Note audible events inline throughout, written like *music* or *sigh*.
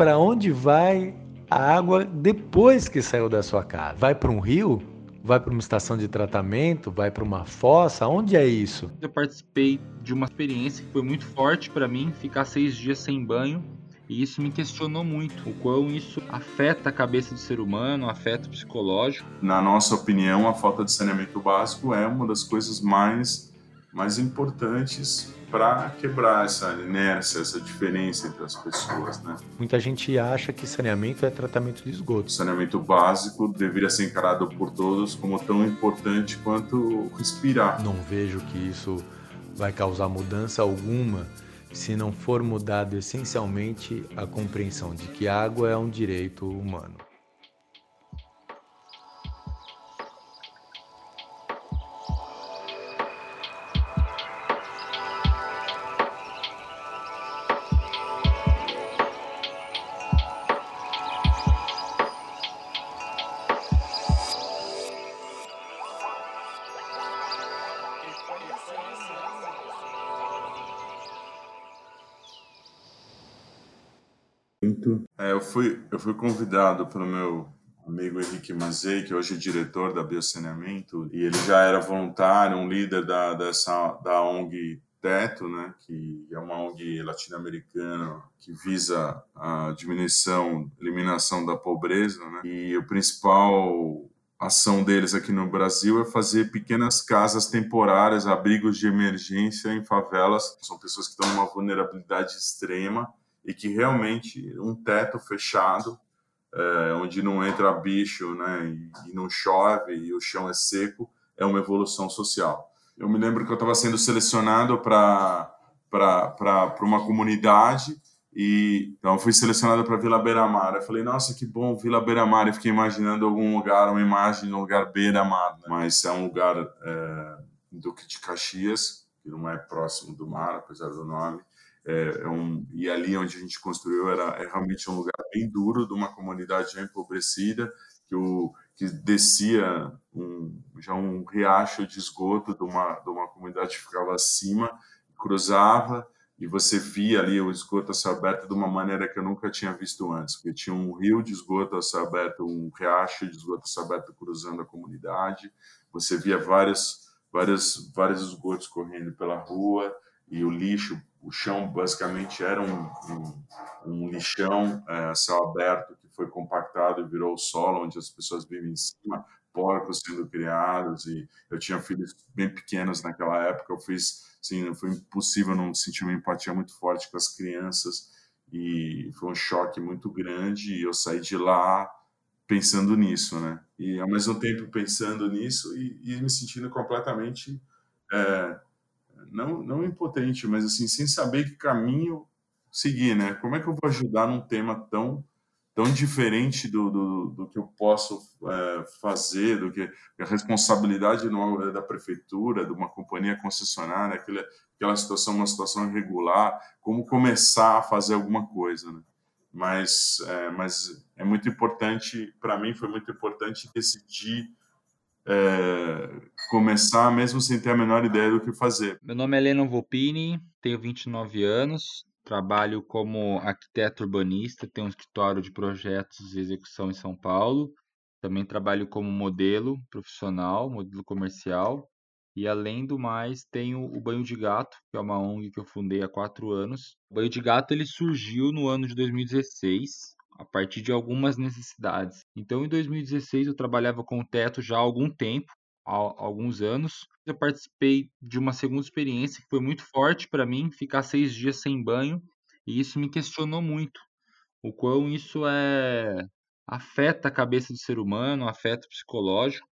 para onde vai a água depois que saiu da sua casa. Vai para um rio? Vai para uma estação de tratamento? Vai para uma fossa? Onde é isso? Eu participei de uma experiência que foi muito forte para mim, ficar seis dias sem banho. E isso me questionou muito, o quão isso afeta a cabeça do ser humano, afeta o psicológico. Na nossa opinião, a falta de saneamento básico é uma das coisas mais, mais importantes para quebrar essa inércia, essa diferença entre as pessoas, né? Muita gente acha que saneamento é tratamento de esgoto. O saneamento básico deveria ser encarado por todos como tão importante quanto respirar. Não vejo que isso vai causar mudança alguma se não for mudado essencialmente a compreensão de que água é um direito humano. É, eu, fui, eu fui convidado pelo meu amigo Henrique Mazei, que hoje é diretor da Biosaneamento, e ele já era voluntário, um líder da, dessa, da ONG Teto, né, que é uma ONG latino-americana que visa a diminuição, eliminação da pobreza, né, e o principal ação deles aqui no Brasil é fazer pequenas casas temporárias, abrigos de emergência em favelas. São pessoas que estão numa vulnerabilidade extrema e que realmente um teto fechado, é, onde não entra bicho, né, e, e não chove e o chão é seco, é uma evolução social. Eu me lembro que eu estava sendo selecionado para para uma comunidade e então fui selecionado para Vila Beira-Mar. Eu falei, nossa, que bom, Vila Beira-Mar. E fiquei imaginando algum lugar, uma imagem de um lugar beira-mar, né? mas é um lugar é, Duque de Caxias, que não é próximo do mar, apesar do nome. É, é um, e ali onde a gente construiu era é realmente um lugar bem duro, de uma comunidade já empobrecida, que, o, que descia um, já um riacho de esgoto de uma, de uma comunidade que ficava acima, cruzava, e você via ali o esgoto a aberto de uma maneira que eu nunca tinha visto antes, porque tinha um rio de esgoto a aberto, um riacho de esgoto a aberto cruzando a comunidade, você via vários, vários, vários esgotos correndo pela rua, e o lixo o chão basicamente era um, um, um lixão é, céu aberto que foi compactado e virou solo onde as pessoas vivem em cima, porcos sendo criados. E eu tinha filhos bem pequenos naquela época, eu fiz, assim, foi impossível não sentir uma empatia muito forte com as crianças. E foi um choque muito grande. E eu saí de lá pensando nisso, né? E ao mesmo tempo pensando nisso e, e me sentindo completamente é, não, não impotente, mas assim, sem saber que caminho seguir, né? Como é que eu vou ajudar num tema tão tão diferente do, do, do que eu posso é, fazer, do que a responsabilidade não é da prefeitura, de uma companhia concessionária, aquela, aquela situação, uma situação irregular, como começar a fazer alguma coisa, né? Mas é, mas é muito importante, para mim foi muito importante decidir é, começar mesmo sem ter a menor ideia do que fazer. Meu nome é Lennon Volpini, tenho 29 anos, trabalho como arquiteto urbanista, tenho um escritório de projetos e execução em São Paulo. Também trabalho como modelo profissional, modelo comercial. E além do mais, tenho o Banho de Gato, que é uma ONG que eu fundei há quatro anos. O Banho de Gato ele surgiu no ano de 2016, a partir de algumas necessidades. Então, em 2016, eu trabalhava com o teto já há algum tempo, há alguns anos. Eu participei de uma segunda experiência que foi muito forte para mim, ficar seis dias sem banho, e isso me questionou muito. O quão isso é afeta a cabeça do ser humano, afeta o psicológico.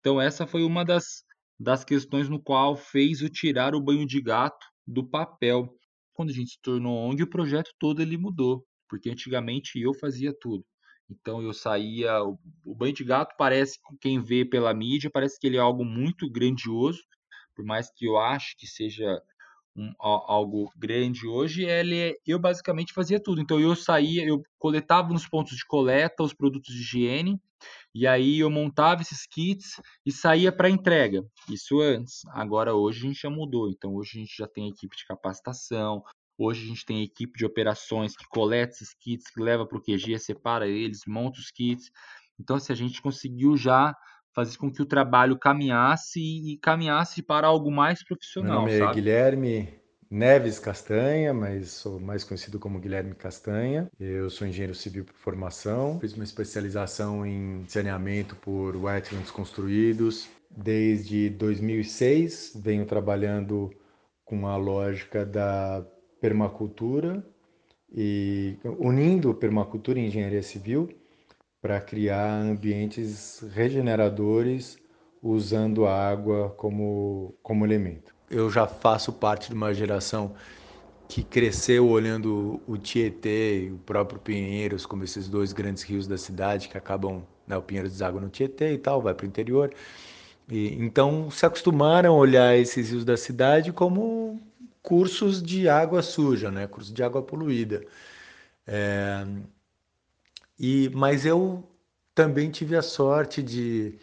Então, essa foi uma das, das questões no qual fez o tirar o banho de gato do papel. Quando a gente se tornou ONG, o projeto todo ele mudou porque antigamente eu fazia tudo. Então eu saía. O, banho de gato parece, quem vê pela mídia, parece que ele é algo muito grandioso, por mais que eu ache que seja um, algo grande hoje, ele, é, eu basicamente fazia tudo. Então eu saía, eu coletava nos pontos de coleta os produtos de higiene, e aí eu montava esses kits e saía para entrega. Isso antes. Agora hoje a gente já mudou. Então hoje a gente já tem equipe de capacitação, Hoje a gente tem equipe de operações que coleta esses kits, que leva para o QG, separa eles, monta os kits. Então, assim, a gente conseguiu já fazer com que o trabalho caminhasse e caminhasse para algo mais profissional. Meu nome sabe? é Guilherme Neves Castanha, mas sou mais conhecido como Guilherme Castanha. Eu sou engenheiro civil por formação, fiz uma especialização em saneamento por wetlands construídos. Desde 2006 venho trabalhando com a lógica da permacultura e unindo permacultura e engenharia civil para criar ambientes regeneradores usando a água como, como elemento. Eu já faço parte de uma geração que cresceu olhando o Tietê e o próprio Pinheiros como esses dois grandes rios da cidade que acabam, né, o Pinheiros deságua no Tietê e tal, vai para o interior. E, então se acostumaram a olhar esses rios da cidade como cursos de água suja, né, cursos de água poluída. É, e, mas eu também tive a sorte de,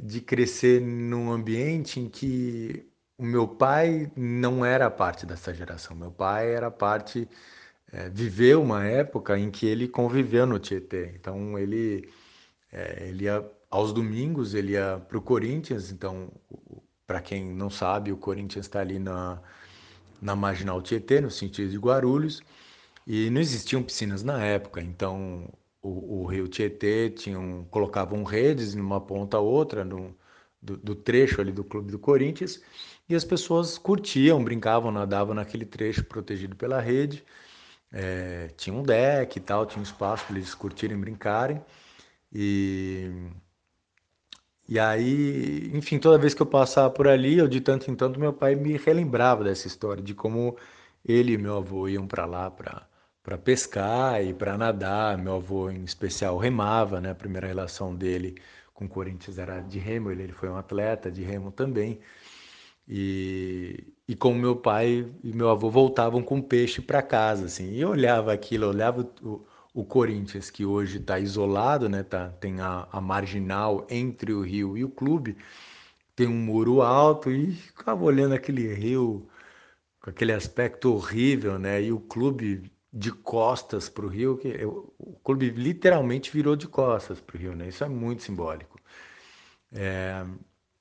de crescer num ambiente em que o meu pai não era parte dessa geração. Meu pai era parte, é, viveu uma época em que ele conviveu no Tietê. Então ele, é, ele ia aos domingos ele ia para o Corinthians. Então, para quem não sabe, o Corinthians está ali na, na Marginal Tietê, no sentido de Guarulhos. E não existiam piscinas na época, então o, o rio Tietê tinham, colocavam redes numa ponta a outra no, do, do, trecho ali do Clube do Corinthians e as pessoas curtiam, brincavam, nadavam naquele trecho protegido pela rede. É, tinha um deck e tal, tinha um espaço para eles curtirem, brincarem. E, e aí, enfim, toda vez que eu passava por ali, eu de tanto em tanto, meu pai me relembrava dessa história, de como ele e meu avô iam para lá para pescar e para nadar. Meu avô, em especial, remava, né? A primeira relação dele com o Corinthians era de remo, ele, ele foi um atleta de remo também. E, e com meu pai e meu avô voltavam com peixe para casa, assim. E eu olhava aquilo, eu olhava o, o Corinthians, que hoje está isolado, né? Tá, tem a, a marginal entre o rio e o clube, tem um muro alto e ficava olhando aquele rio com aquele aspecto horrível, né? E o clube de costas para o rio, que eu, o clube literalmente virou de costas para o rio, né? Isso é muito simbólico. É,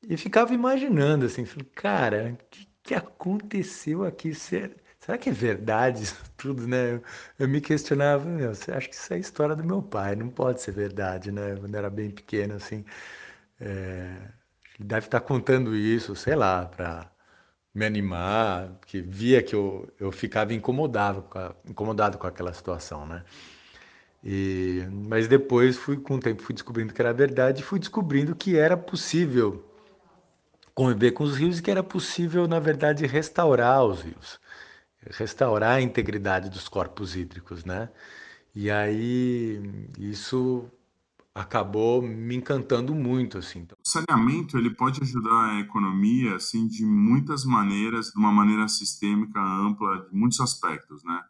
e ficava imaginando assim, cara, o que, que aconteceu aqui? Será, será que é verdade isso *laughs* tudo, né? Eu, eu me questionava, meu, acha que isso é a história do meu pai? Não pode ser verdade, né? Quando era bem pequeno, assim, é, ele deve estar contando isso, sei lá, para me animar, porque via que eu, eu ficava incomodado com, a, incomodado com aquela situação, né? E, mas depois, fui, com o tempo, fui descobrindo que era verdade e fui descobrindo que era possível conviver com os rios e que era possível, na verdade, restaurar os rios, restaurar a integridade dos corpos hídricos, né? E aí isso acabou me encantando muito assim. O saneamento ele pode ajudar a economia assim de muitas maneiras, de uma maneira sistêmica, ampla, de muitos aspectos, né?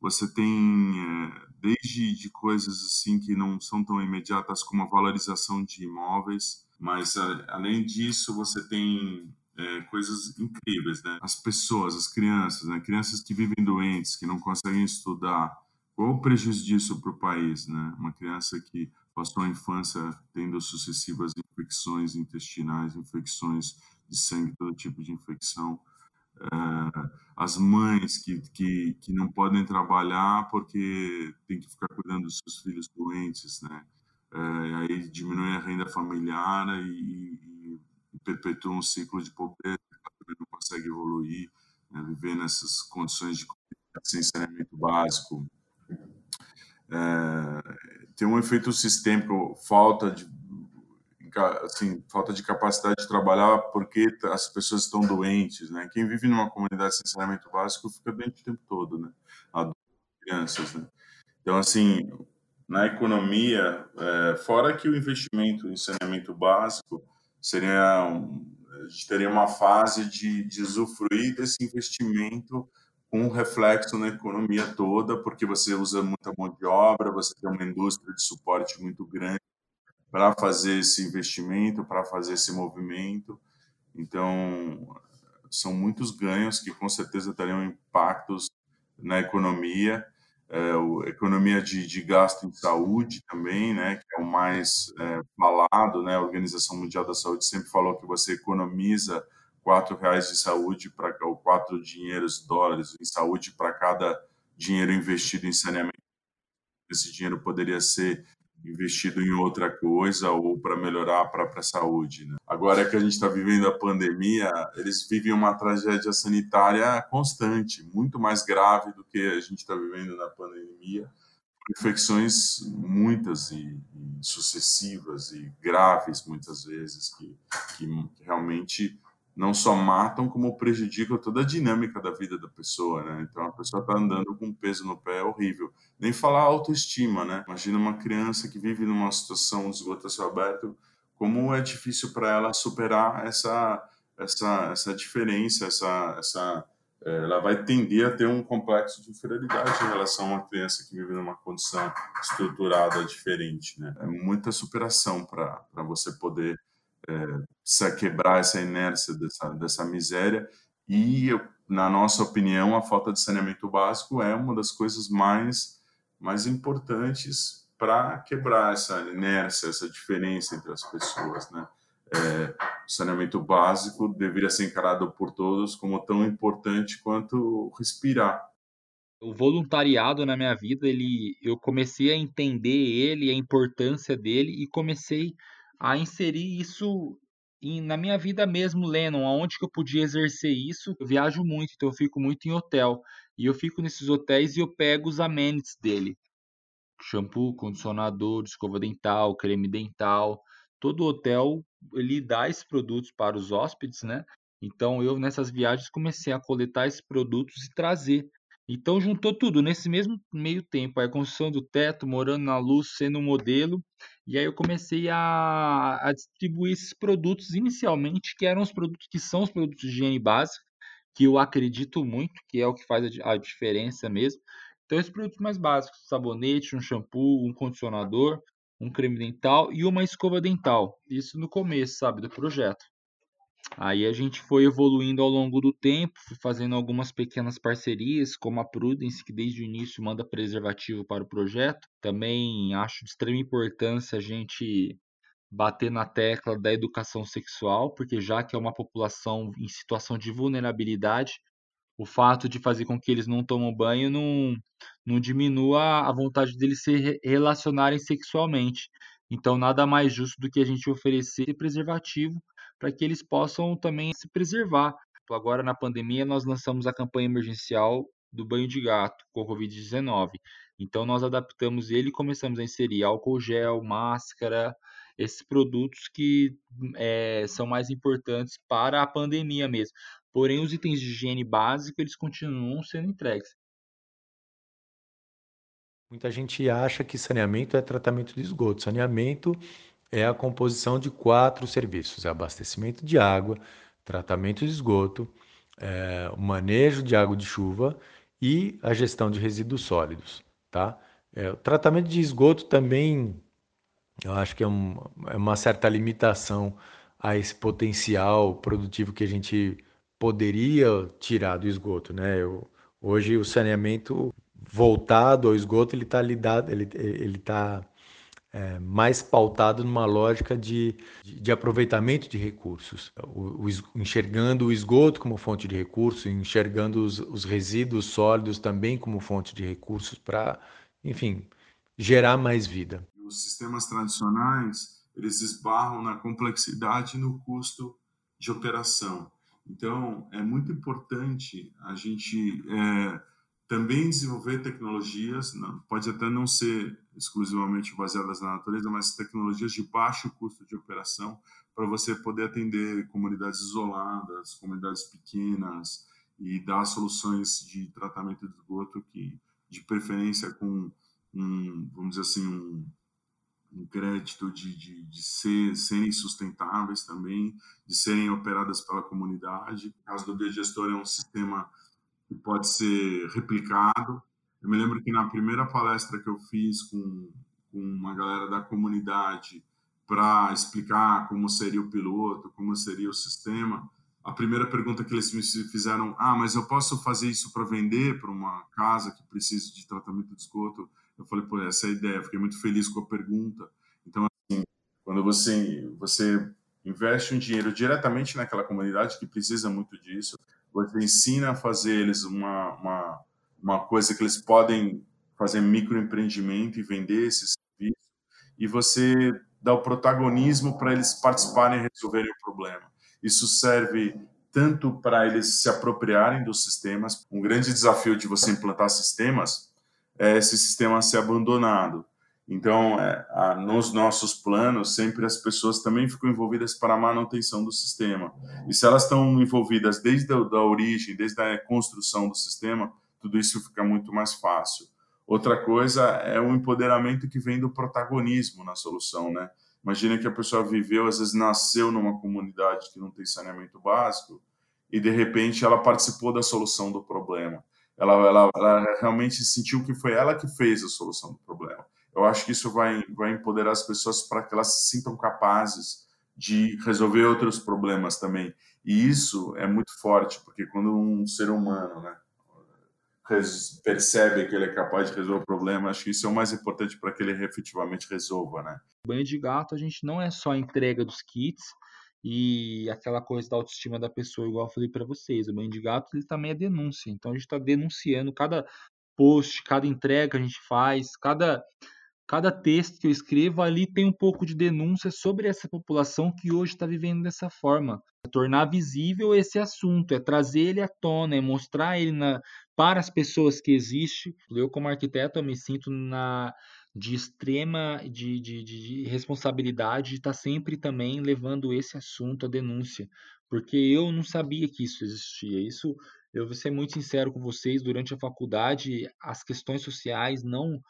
Você tem é, desde de coisas assim que não são tão imediatas como a valorização de imóveis, mas além disso você tem é, coisas incríveis, né? As pessoas, as crianças, né? Crianças que vivem doentes, que não conseguem estudar. Qual o prejuízo disso para o país, né? Uma criança que passou a infância tendo sucessivas infecções intestinais, infecções de sangue, todo tipo de infecção. Uh, as mães que, que, que não podem trabalhar porque tem que ficar cuidando dos seus filhos doentes, né? Uh, aí diminui a renda familiar e perpetua um ciclo de pobreza, não consegue evoluir, né? viver nessas condições de sem saneamento básico. Uh, tem um efeito sistêmico, falta de assim, falta de capacidade de trabalhar porque as pessoas estão doentes, né? Quem vive numa comunidade sem saneamento básico fica doente o tempo todo, né? Adultos, crianças, né? Então, assim, na economia, é, fora que o investimento em saneamento básico seria, um, a gente teria uma fase de, de usufruir desse investimento com reflexo na economia toda, porque você usa muita mão de obra, você tem uma indústria de suporte muito grande para fazer esse investimento, para fazer esse movimento. Então, são muitos ganhos que com certeza teriam impactos na economia, é, o, economia de, de, gasto em saúde também, né, que é o mais é, falado, né, a Organização Mundial da Saúde sempre falou que você economiza quatro reais de saúde para ou quatro dinheiros dólares em saúde para cada dinheiro investido em saneamento. Esse dinheiro poderia ser investido em outra coisa ou para melhorar a própria saúde. Né? Agora que a gente está vivendo a pandemia, eles vivem uma tragédia sanitária constante, muito mais grave do que a gente está vivendo na pandemia. Infecções muitas e, e, sucessivas e graves, muitas vezes, que, que realmente não só matam, como prejudicam toda a dinâmica da vida da pessoa, né? Então a pessoa está andando com peso no pé é horrível. Nem falar autoestima, né? Imagina uma criança que vive numa situação de céu aberto, como é difícil para ela superar essa essa essa diferença, essa essa é, ela vai tender a ter um complexo de inferioridade em relação a uma criança que vive numa condição estruturada diferente, né? É muita superação para você poder é, quebrar essa inércia dessa, dessa miséria. E, na nossa opinião, a falta de saneamento básico é uma das coisas mais, mais importantes para quebrar essa inércia, essa diferença entre as pessoas. Né? É, o saneamento básico deveria ser encarado por todos como tão importante quanto respirar. O voluntariado na minha vida, ele, eu comecei a entender ele, a importância dele e comecei a inserir isso em, na minha vida mesmo, Lennon, aonde que eu podia exercer isso. Eu viajo muito, então eu fico muito em hotel. E eu fico nesses hotéis e eu pego os amenities dele. Shampoo, condicionador, escova dental, creme dental. Todo hotel, ele dá esses produtos para os hóspedes, né? Então eu, nessas viagens, comecei a coletar esses produtos e trazer. Então juntou tudo nesse mesmo meio tempo, a construção do teto, morando na luz, sendo um modelo, e aí eu comecei a, a distribuir esses produtos inicialmente, que eram os produtos que são os produtos de higiene básica, que eu acredito muito, que é o que faz a, a diferença mesmo. Então esses produtos mais básicos, sabonete, um shampoo, um condicionador, um creme dental e uma escova dental. Isso no começo, sabe, do projeto. Aí a gente foi evoluindo ao longo do tempo, fazendo algumas pequenas parcerias, como a Prudence, que desde o início manda preservativo para o projeto. Também acho de extrema importância a gente bater na tecla da educação sexual, porque já que é uma população em situação de vulnerabilidade, o fato de fazer com que eles não tomam banho não, não diminua a vontade deles se relacionarem sexualmente. Então, nada mais justo do que a gente oferecer preservativo para que eles possam também se preservar. Agora, na pandemia, nós lançamos a campanha emergencial do banho de gato com Covid-19. Então, nós adaptamos ele e começamos a inserir álcool gel, máscara, esses produtos que é, são mais importantes para a pandemia mesmo. Porém, os itens de higiene básico, eles continuam sendo entregues. Muita gente acha que saneamento é tratamento de esgoto. Saneamento é a composição de quatro serviços: é abastecimento de água, tratamento de esgoto, é, o manejo de água de chuva e a gestão de resíduos sólidos. Tá? É, o tratamento de esgoto também, eu acho que é, um, é uma certa limitação a esse potencial produtivo que a gente poderia tirar do esgoto. Né? Eu, hoje o saneamento voltado ao esgoto ele está lidado, ele ele está é, mais pautado numa lógica de, de, de aproveitamento de recursos, o, o, enxergando o esgoto como fonte de recursos, enxergando os, os resíduos sólidos também como fonte de recursos para, enfim, gerar mais vida. Os sistemas tradicionais eles esbarram na complexidade e no custo de operação. Então, é muito importante a gente é, também desenvolver tecnologias, não, pode até não ser exclusivamente baseadas na natureza, mas tecnologias de baixo custo de operação para você poder atender comunidades isoladas, comunidades pequenas e dar soluções de tratamento de esgoto que, de preferência, com um, vamos dizer assim, um, um crédito de, de, de ser, serem sustentáveis também, de serem operadas pela comunidade. O caso do Biodigestor é um sistema que pode ser replicado. Eu me lembro que na primeira palestra que eu fiz com, com uma galera da comunidade para explicar como seria o piloto, como seria o sistema, a primeira pergunta que eles me fizeram, ah, mas eu posso fazer isso para vender para uma casa que precisa de tratamento de esgoto? Eu falei, pô, essa é a ideia. Fiquei muito feliz com a pergunta. Então, assim, quando você você investe um dinheiro diretamente naquela comunidade que precisa muito disso, você ensina a fazer eles uma, uma, uma coisa que eles podem fazer microempreendimento e vender esse serviço, e você dá o protagonismo para eles participarem e resolverem o problema. Isso serve tanto para eles se apropriarem dos sistemas. Um grande desafio de você implantar sistemas é esse sistema ser abandonado. Então, é, a, nos nossos planos, sempre as pessoas também ficam envolvidas para a manutenção do sistema. E se elas estão envolvidas desde a da origem, desde a construção do sistema, tudo isso fica muito mais fácil. Outra coisa é o empoderamento que vem do protagonismo na solução, né? Imagina que a pessoa viveu, às vezes nasceu numa comunidade que não tem saneamento básico e de repente ela participou da solução do problema. Ela, ela, ela realmente sentiu que foi ela que fez a solução do problema. Eu acho que isso vai, vai empoderar as pessoas para que elas se sintam capazes de resolver outros problemas também. E isso é muito forte, porque quando um ser humano, né, percebe que ele é capaz de resolver o problema, acho que isso é o mais importante para que ele efetivamente resolva, né? Banho de gato, a gente não é só entrega dos kits e aquela coisa da autoestima da pessoa, igual eu falei para vocês. O banho de gato ele também é denúncia. Então a gente está denunciando cada post, cada entrega que a gente faz, cada cada texto que eu escrevo ali tem um pouco de denúncia sobre essa população que hoje está vivendo dessa forma. É tornar visível esse assunto, é trazer ele à tona, é mostrar ele na, para as pessoas que existe. Eu, como arquiteto, eu me sinto na de extrema de, de, de responsabilidade de estar tá sempre também levando esse assunto à denúncia, porque eu não sabia que isso existia. Isso, eu vou ser muito sincero com vocês, durante a faculdade, as questões sociais não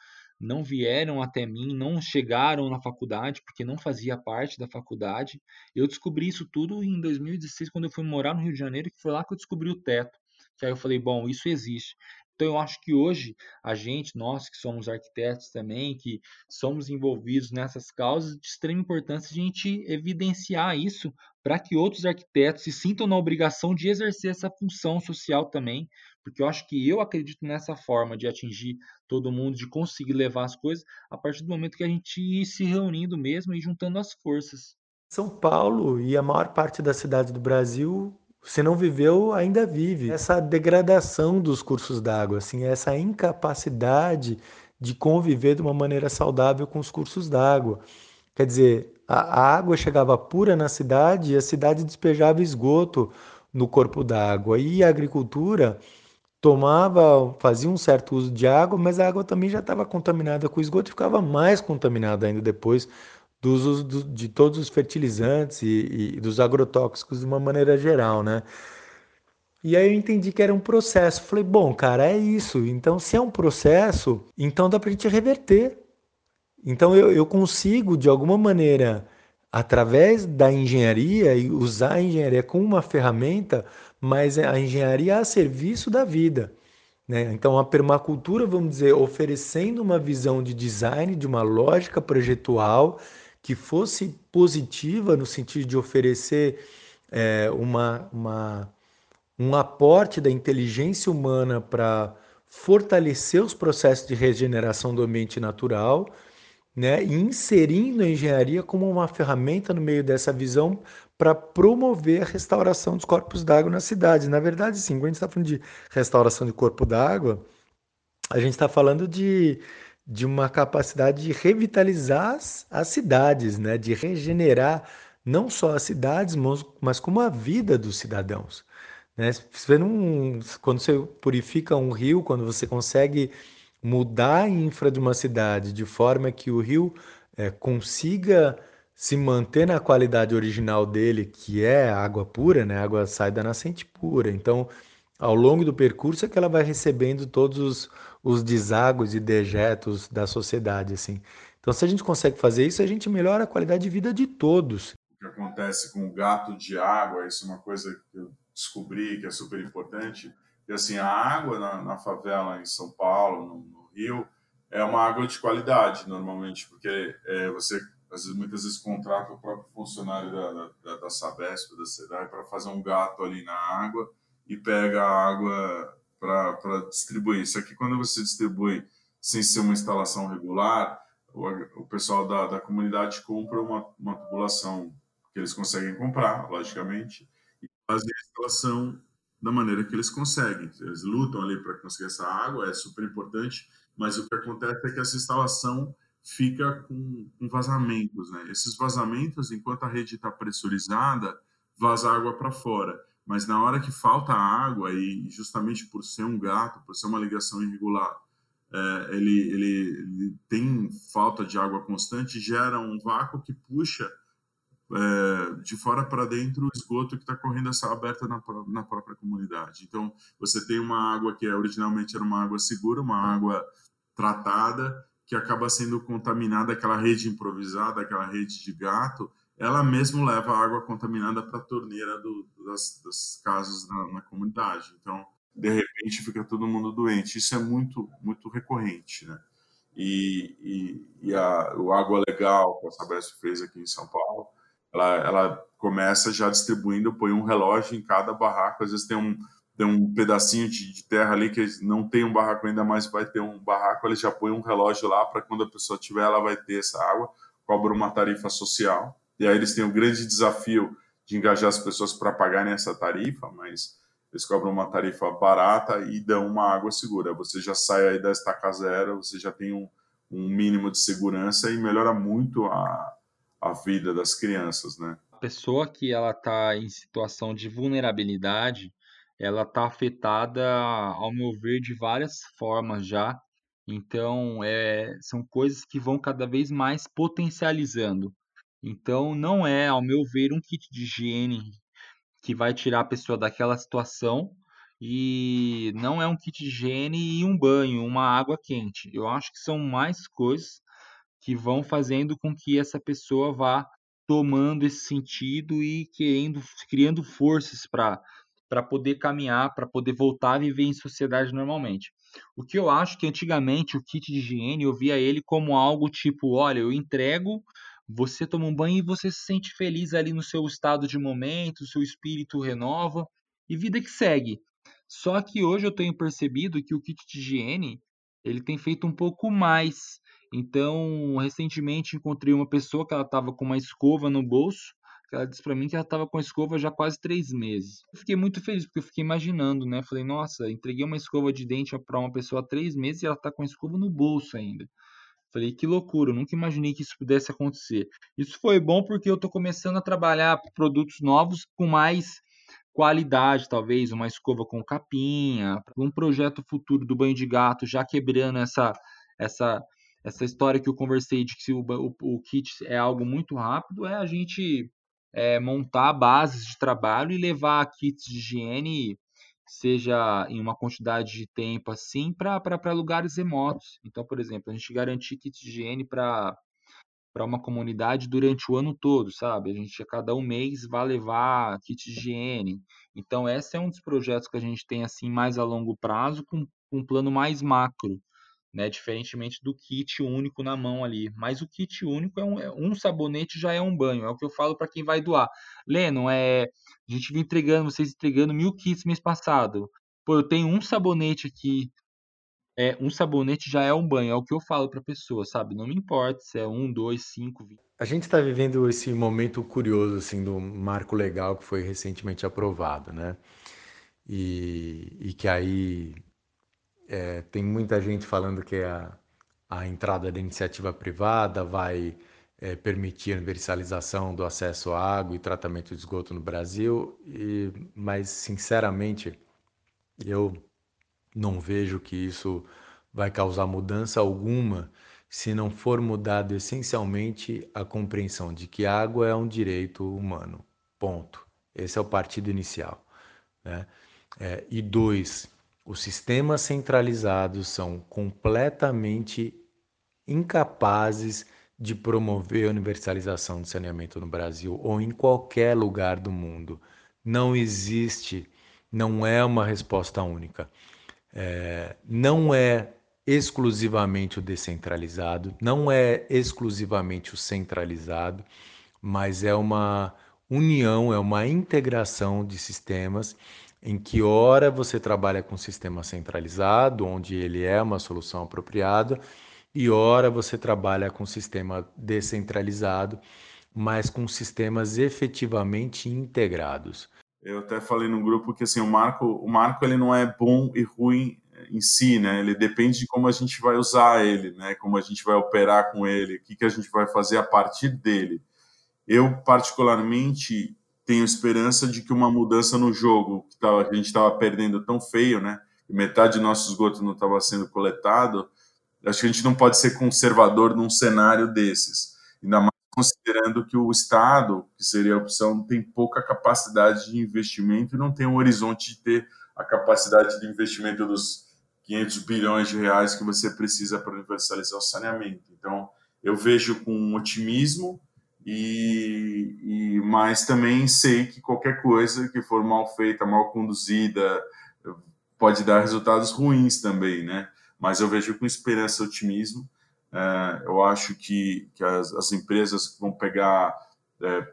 não vieram até mim, não chegaram na faculdade, porque não fazia parte da faculdade. Eu descobri isso tudo em 2016, quando eu fui morar no Rio de Janeiro, que foi lá que eu descobri o teto. Que aí eu falei, bom, isso existe. Então eu acho que hoje a gente, nós que somos arquitetos também, que somos envolvidos nessas causas, de extrema importância a gente evidenciar isso para que outros arquitetos se sintam na obrigação de exercer essa função social também, porque eu acho que eu acredito nessa forma de atingir todo mundo, de conseguir levar as coisas, a partir do momento que a gente ir se reunindo mesmo e juntando as forças. São Paulo e a maior parte da cidade do Brasil, se não viveu, ainda vive. Essa degradação dos cursos d'água, assim, essa incapacidade de conviver de uma maneira saudável com os cursos d'água. Quer dizer, a, água chegava pura na cidade e a cidade despejava esgoto no corpo d'água. E a agricultura tomava, fazia um certo uso de água, mas a água também já estava contaminada com esgoto e ficava mais contaminada ainda depois do uso de todos os fertilizantes e, e, dos agrotóxicos de uma maneira geral, né? E aí eu entendi que era um processo. Falei, bom, cara, é isso. Então, se é um processo, então dá para a gente reverter. Então eu, eu consigo, de alguma maneira, através da engenharia e usar a engenharia como uma ferramenta mas a engenharia a serviço da vida. Né? Então, a permacultura, vamos dizer, oferecendo uma visão de design, de uma lógica projetual que fosse positiva no sentido de oferecer é, uma, uma, um aporte da inteligência humana para fortalecer os processos de regeneração do ambiente natural, né? e inserindo a engenharia como uma ferramenta no meio dessa visão para promover a restauração dos corpos d'água na cidade. Na verdade, sim, quando a gente está falando de restauração de corpo d'água, a gente está falando de, de uma capacidade de revitalizar as, as cidades, né? de regenerar não só as cidades, mas, como a vida dos cidadãos. Né? Você não, quando você purifica um rio, quando você consegue mudar a infra de uma cidade de forma que o rio é, consiga se manter na qualidade original dele, que é água pura, né? A água sai da nascente pura. Então, ao longo do percurso é que ela vai recebendo todos os, os e dejetos da sociedade, assim. Então, se a gente consegue fazer isso, a gente melhora a qualidade de vida de todos. O que acontece com o gato de água, isso é uma coisa que eu descobri que é super importante. E assim, a água na, na favela em São Paulo, no, no Rio, é uma água de qualidade, normalmente, porque é, você às vezes, muitas vezes contrata o próprio funcionário da, da, da Sabesp, da cidade, para fazer um gato ali na água e pega a água para distribuir. Isso aqui, quando você distribui sem ser uma instalação regular, o, o pessoal da, da comunidade compra uma, uma tubulação que eles conseguem comprar, logicamente, e fazem a instalação da maneira que eles conseguem. Eles lutam ali para conseguir essa água, é super importante, mas o que acontece é que essa instalação fica com, com vazamentos. Né? Esses vazamentos, enquanto a rede está pressurizada, vaza água para fora. Mas na hora que falta água, e justamente por ser um gato, por ser uma ligação irregular, é, ele, ele, ele, tem falta de água constante, gera um vácuo que puxa é, de fora para dentro o esgoto que está correndo essa aberta na, na própria comunidade. Então, você tem uma água que é, originalmente era uma água segura, uma água tratada, que acaba sendo contaminada, aquela rede improvisada, aquela rede de gato, ela mesmo leva a água contaminada para a torneira do, das, das, casas na, na, comunidade. Então, de repente, fica todo mundo doente. Isso é muito, muito recorrente, né? E, e, e a, o Água Legal, que a Sabesp fez aqui em São Paulo, ela, ela começa já distribuindo, põe um relógio em cada barraco, às vezes tem um, tem um pedacinho de, de, terra ali que não tem um barraco ainda, mas vai ter um barraco, ele já põe um relógio lá para quando a pessoa tiver, ela vai ter essa água, cobra uma tarifa social. E aí eles têm o grande desafio de engajar as pessoas para pagarem essa tarifa, mas eles cobram uma tarifa barata e dão uma água segura. Você já sai aí da estaca zero, você já tem um, um mínimo de segurança e melhora muito a, a vida das crianças, né? A pessoa que ela está em situação de vulnerabilidade, ela está afetada, ao meu ver, de várias formas já. Então, é, são coisas que vão cada vez mais potencializando. Então, não é, ao meu ver, um kit de higiene que vai tirar a pessoa daquela situação e não é um kit de higiene e um banho, uma água quente. Eu acho que são mais coisas que vão fazendo com que essa pessoa vá tomando esse sentido e querendo, criando forças para para poder caminhar, para poder voltar a viver em sociedade normalmente. O que eu acho que antigamente o kit de higiene eu via ele como algo tipo, olha, eu entrego, você toma um banho e você se sente feliz ali no seu estado de momento, seu espírito renova e vida que segue. Só que hoje eu tenho percebido que o kit de higiene ele tem feito um pouco mais. Então, recentemente encontrei uma pessoa que ela estava com uma escova no bolso ela disse para mim que ela estava com a escova já quase três meses. Eu fiquei muito feliz, porque eu fiquei imaginando, né? Falei, nossa, entreguei uma escova de dente para uma pessoa há três meses e ela está com a escova no bolso ainda. Falei, que loucura, eu nunca imaginei que isso pudesse acontecer. Isso foi bom porque eu estou começando a trabalhar produtos novos com mais qualidade, talvez, uma escova com capinha, um projeto futuro do banho de gato, já quebrando essa, essa, essa história que eu conversei de que o, o, o kit é algo muito rápido, é a gente é, montar bases de trabalho e levar kits de higiene, seja em uma quantidade de tempo assim, para lugares remotos. Então, por exemplo, a gente garantir kits de higiene para para uma comunidade durante o ano todo, sabe? A gente a cada um mês vai levar kit de higiene. Então, esse é um dos projetos que a gente tem assim mais a longo prazo, com, com um plano mais macro né? Diferentemente do kit único na mão ali. Mas o kit único é um, é um sabonete já é um banho. É o que eu falo para quem vai doar. Leno, é, a gente viu entregando, vocês entregando mil kits mês passado. Pô, eu tenho um sabonete aqui. É, um sabonete já é um banho, é o que eu falo para pessoa, sabe? Não me importa se é um, dois, cinco, vinte. A gente está vivendo esse momento curioso assim do marco legal que foi recentemente aprovado, né? E, e que aí é, tem muita gente falando que a, a entrada da iniciativa privada vai é, permitir a universalização do acesso à água e tratamento de esgoto no Brasil, e, mas sinceramente eu não vejo que isso vai causar mudança alguma se não for mudado essencialmente a compreensão de que a água é um direito humano. Ponto. Esse é o partido inicial. Né? É, e dois, os sistemas centralizados são completamente incapazes de promover a universalização do saneamento no Brasil ou em qualquer lugar do mundo. Não existe, não é uma resposta única. É, não é exclusivamente o descentralizado, não é exclusivamente o centralizado, mas é uma união, é uma integração de sistemas em que ora você trabalha com sistema centralizado, onde ele é uma solução apropriada, e ora você trabalha com sistema descentralizado, mas com sistemas efetivamente integrados. Eu até falei no grupo que assim o Marco, o Marco ele não é bom e ruim em si, né? Ele depende de como a gente vai usar ele, né? Como a gente vai operar com ele, o que, que a gente vai fazer a partir dele. Eu particularmente tenho esperança de que uma mudança no jogo que, tava, a gente estava perdendo tão feio, né? Metade do nosso esgoto não estava sendo coletado. Acho que a gente não pode ser conservador num cenário desses, ainda mais considerando que o Estado, que seria a opção, tem pouca capacidade de investimento e não tem um horizonte de ter a capacidade de investimento dos 500 bilhões de reais que você precisa para universalizar o saneamento. Então, eu vejo com otimismo e, e mas também sei que qualquer coisa que for mal feita, mal conduzida, pode dar resultados ruins também, né? Mas eu vejo com esperança e otimismo. É, eu acho que, que as, as empresas vão pegar é,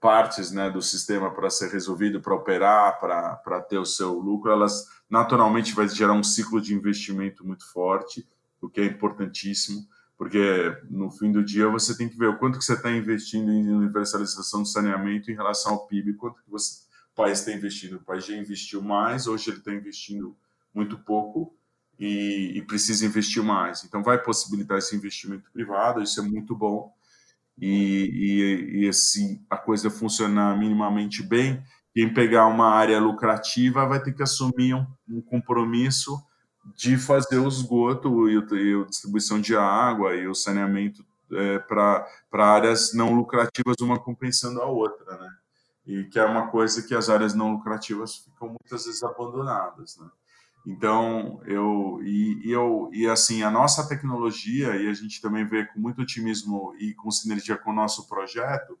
partes né, do sistema para ser resolvido, para operar, para ter o seu lucro, elas naturalmente vai gerar um ciclo de investimento muito forte, o que é importantíssimo porque no fim do dia você tem que ver o quanto que você está investindo em universalização do saneamento em relação ao PIB, quanto que você, o país está investindo. O país já investiu mais, hoje ele está investindo muito pouco e, e, precisa investir mais. Então vai possibilitar esse investimento privado, isso é muito bom. E, e, e se a coisa funcionar minimamente bem, quem pegar uma área lucrativa vai ter que assumir um, um compromisso de fazer o esgoto e, a distribuição de água e o saneamento é, para áreas não lucrativas, uma compensando a outra, né? E que é uma coisa que as áreas não lucrativas ficam muitas vezes abandonadas, né? Então, eu e, e, eu e assim, a nossa tecnologia e a gente também vê com muito otimismo e com sinergia com o nosso projeto,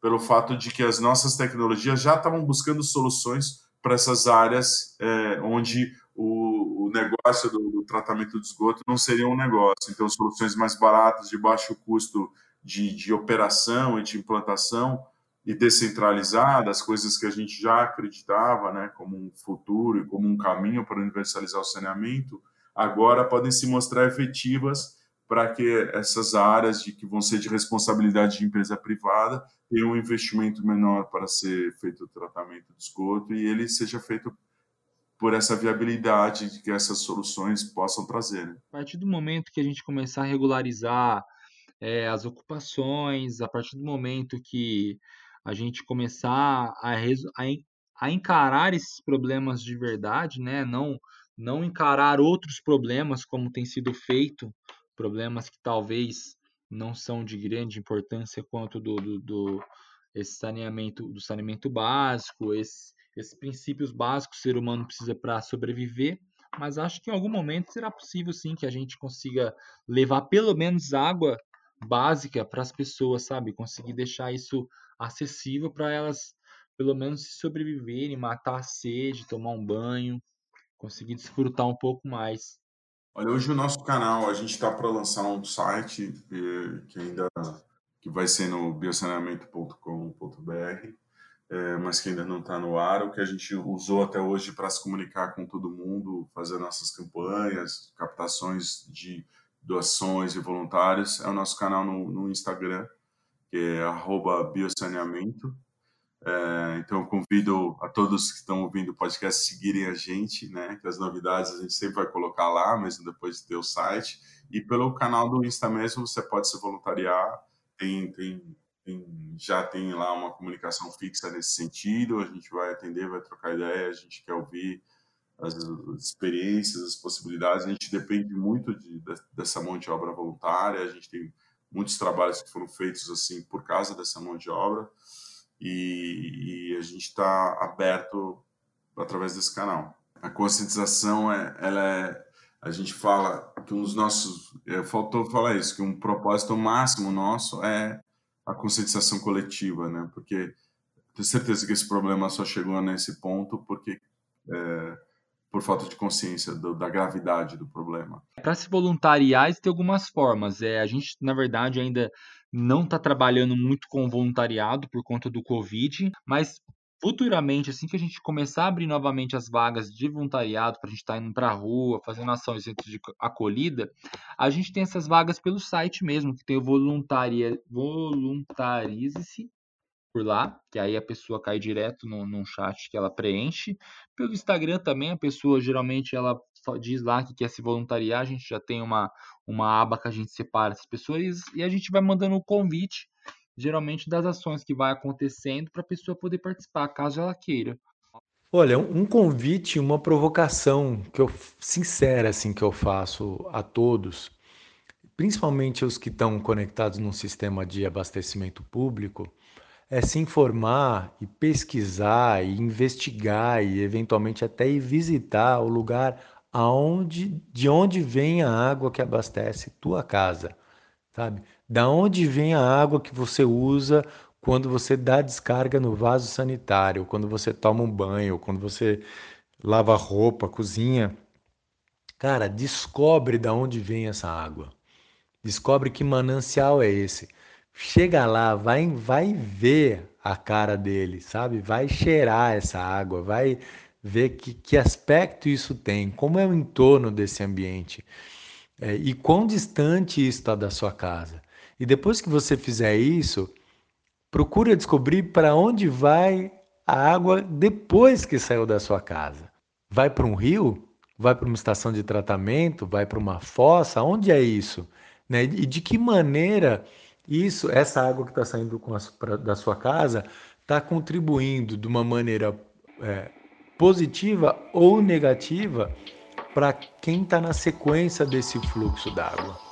pelo fato de que as nossas tecnologias já estavam buscando soluções para essas áreas é, onde o, o negócio do, do, tratamento de esgoto não seria um negócio. Então, soluções mais baratas, de baixo custo de, de operação e de implantação e descentralizadas, coisas que a gente já acreditava né, como um futuro e como um caminho para universalizar o saneamento, agora podem se mostrar efetivas para que essas áreas de que vão ser de responsabilidade de empresa privada tenham um investimento menor para ser feito o tratamento de esgoto e ele seja feito por essa viabilidade que essas soluções possam trazer. Né? A partir do momento que a gente começar a regularizar é, as ocupações, a partir do momento que a gente começar a, a, a encarar esses problemas de verdade, né? não, não encarar outros problemas como tem sido feito, problemas que talvez não são de grande importância quanto do, do, do esse saneamento do saneamento básico, esse, esses princípios básicos que o ser humano precisa para sobreviver, mas acho que em algum momento será possível sim que a gente consiga levar pelo menos água básica para as pessoas, sabe? Conseguir deixar isso acessível para elas pelo menos se sobreviverem, matar a sede, tomar um banho, conseguir desfrutar um pouco mais. Olha, hoje o nosso canal, a gente está para lançar um site eh, que ainda que vai ser no biosaneamento.com.br é, mas que ainda não está no ar, o que a gente usou até hoje para se comunicar com todo mundo, fazer nossas campanhas, captações de doações e voluntários, é o nosso canal no, no Instagram, que é biosaneamento. É, então, convido a todos que estão ouvindo o podcast seguirem a gente, né? Que as novidades a gente sempre vai colocar lá, mesmo depois de ter o site. E pelo canal do Insta mesmo, você pode se voluntariar. Tem, tem tem, já tem lá uma comunicação fixa nesse sentido, a gente vai atender, vai trocar ideia, a gente quer ouvir as, experiências, as possibilidades, a gente depende muito de, dessa mão de obra voluntária, a gente tem muitos trabalhos que foram feitos assim por causa dessa mão de obra e, e a gente está aberto através desse canal. A conscientização é, ela é, a gente fala que um dos nossos, faltou falar isso, que um propósito máximo nosso é a conscientização coletiva, né? Porque tenho certeza que esse problema só chegou nesse ponto porque é, por falta de consciência do, da gravidade do problema. Para se voluntariar, tem algumas formas. É, a gente, na verdade, ainda não está trabalhando muito com voluntariado por conta do Covid, mas futuramente, assim que a gente começar a abrir novamente as vagas de voluntariado, para a gente estar tá indo para a rua, fazendo ações de acolhida, a gente tem essas vagas pelo site mesmo, que tem o voluntaria, voluntarize-se por lá, que aí a pessoa cai direto no, num chat que ela preenche. Pelo Instagram também, a pessoa geralmente ela diz lá que quer se voluntariar, a gente já tem uma, uma aba que a gente separa essas pessoas e a gente vai mandando o convite, geralmente das ações que vai acontecendo para a pessoa poder participar, caso ela queira. Olha, um convite, uma provocação que eu sincera assim que eu faço a todos, principalmente os que estão conectados num sistema de abastecimento público, é se informar e pesquisar e investigar e eventualmente até ir visitar o lugar aonde, de onde vem a água que abastece tua casa, sabe? Da onde vem a água que você usa quando você dá descarga no vaso sanitário, quando você toma um banho, quando você lava roupa, cozinha. Cara, descobre da onde vem essa água. Descobre que manancial é esse chega lá, vai, vai ver a cara dele, sabe? Vai cheirar essa água, vai ver que, que aspecto isso tem, como é o entorno desse ambiente é, e quão distante isso está da sua casa. E depois que você fizer isso, procura descobrir para onde vai a água depois que saiu da sua casa. Vai para um rio? Vai para uma estação de tratamento? Vai para uma fossa? Onde é isso? Né? E de que maneira isso, essa água que está saindo a, pra, da sua casa está contribuindo de uma maneira é, positiva ou negativa para quem está na sequência desse fluxo d'água.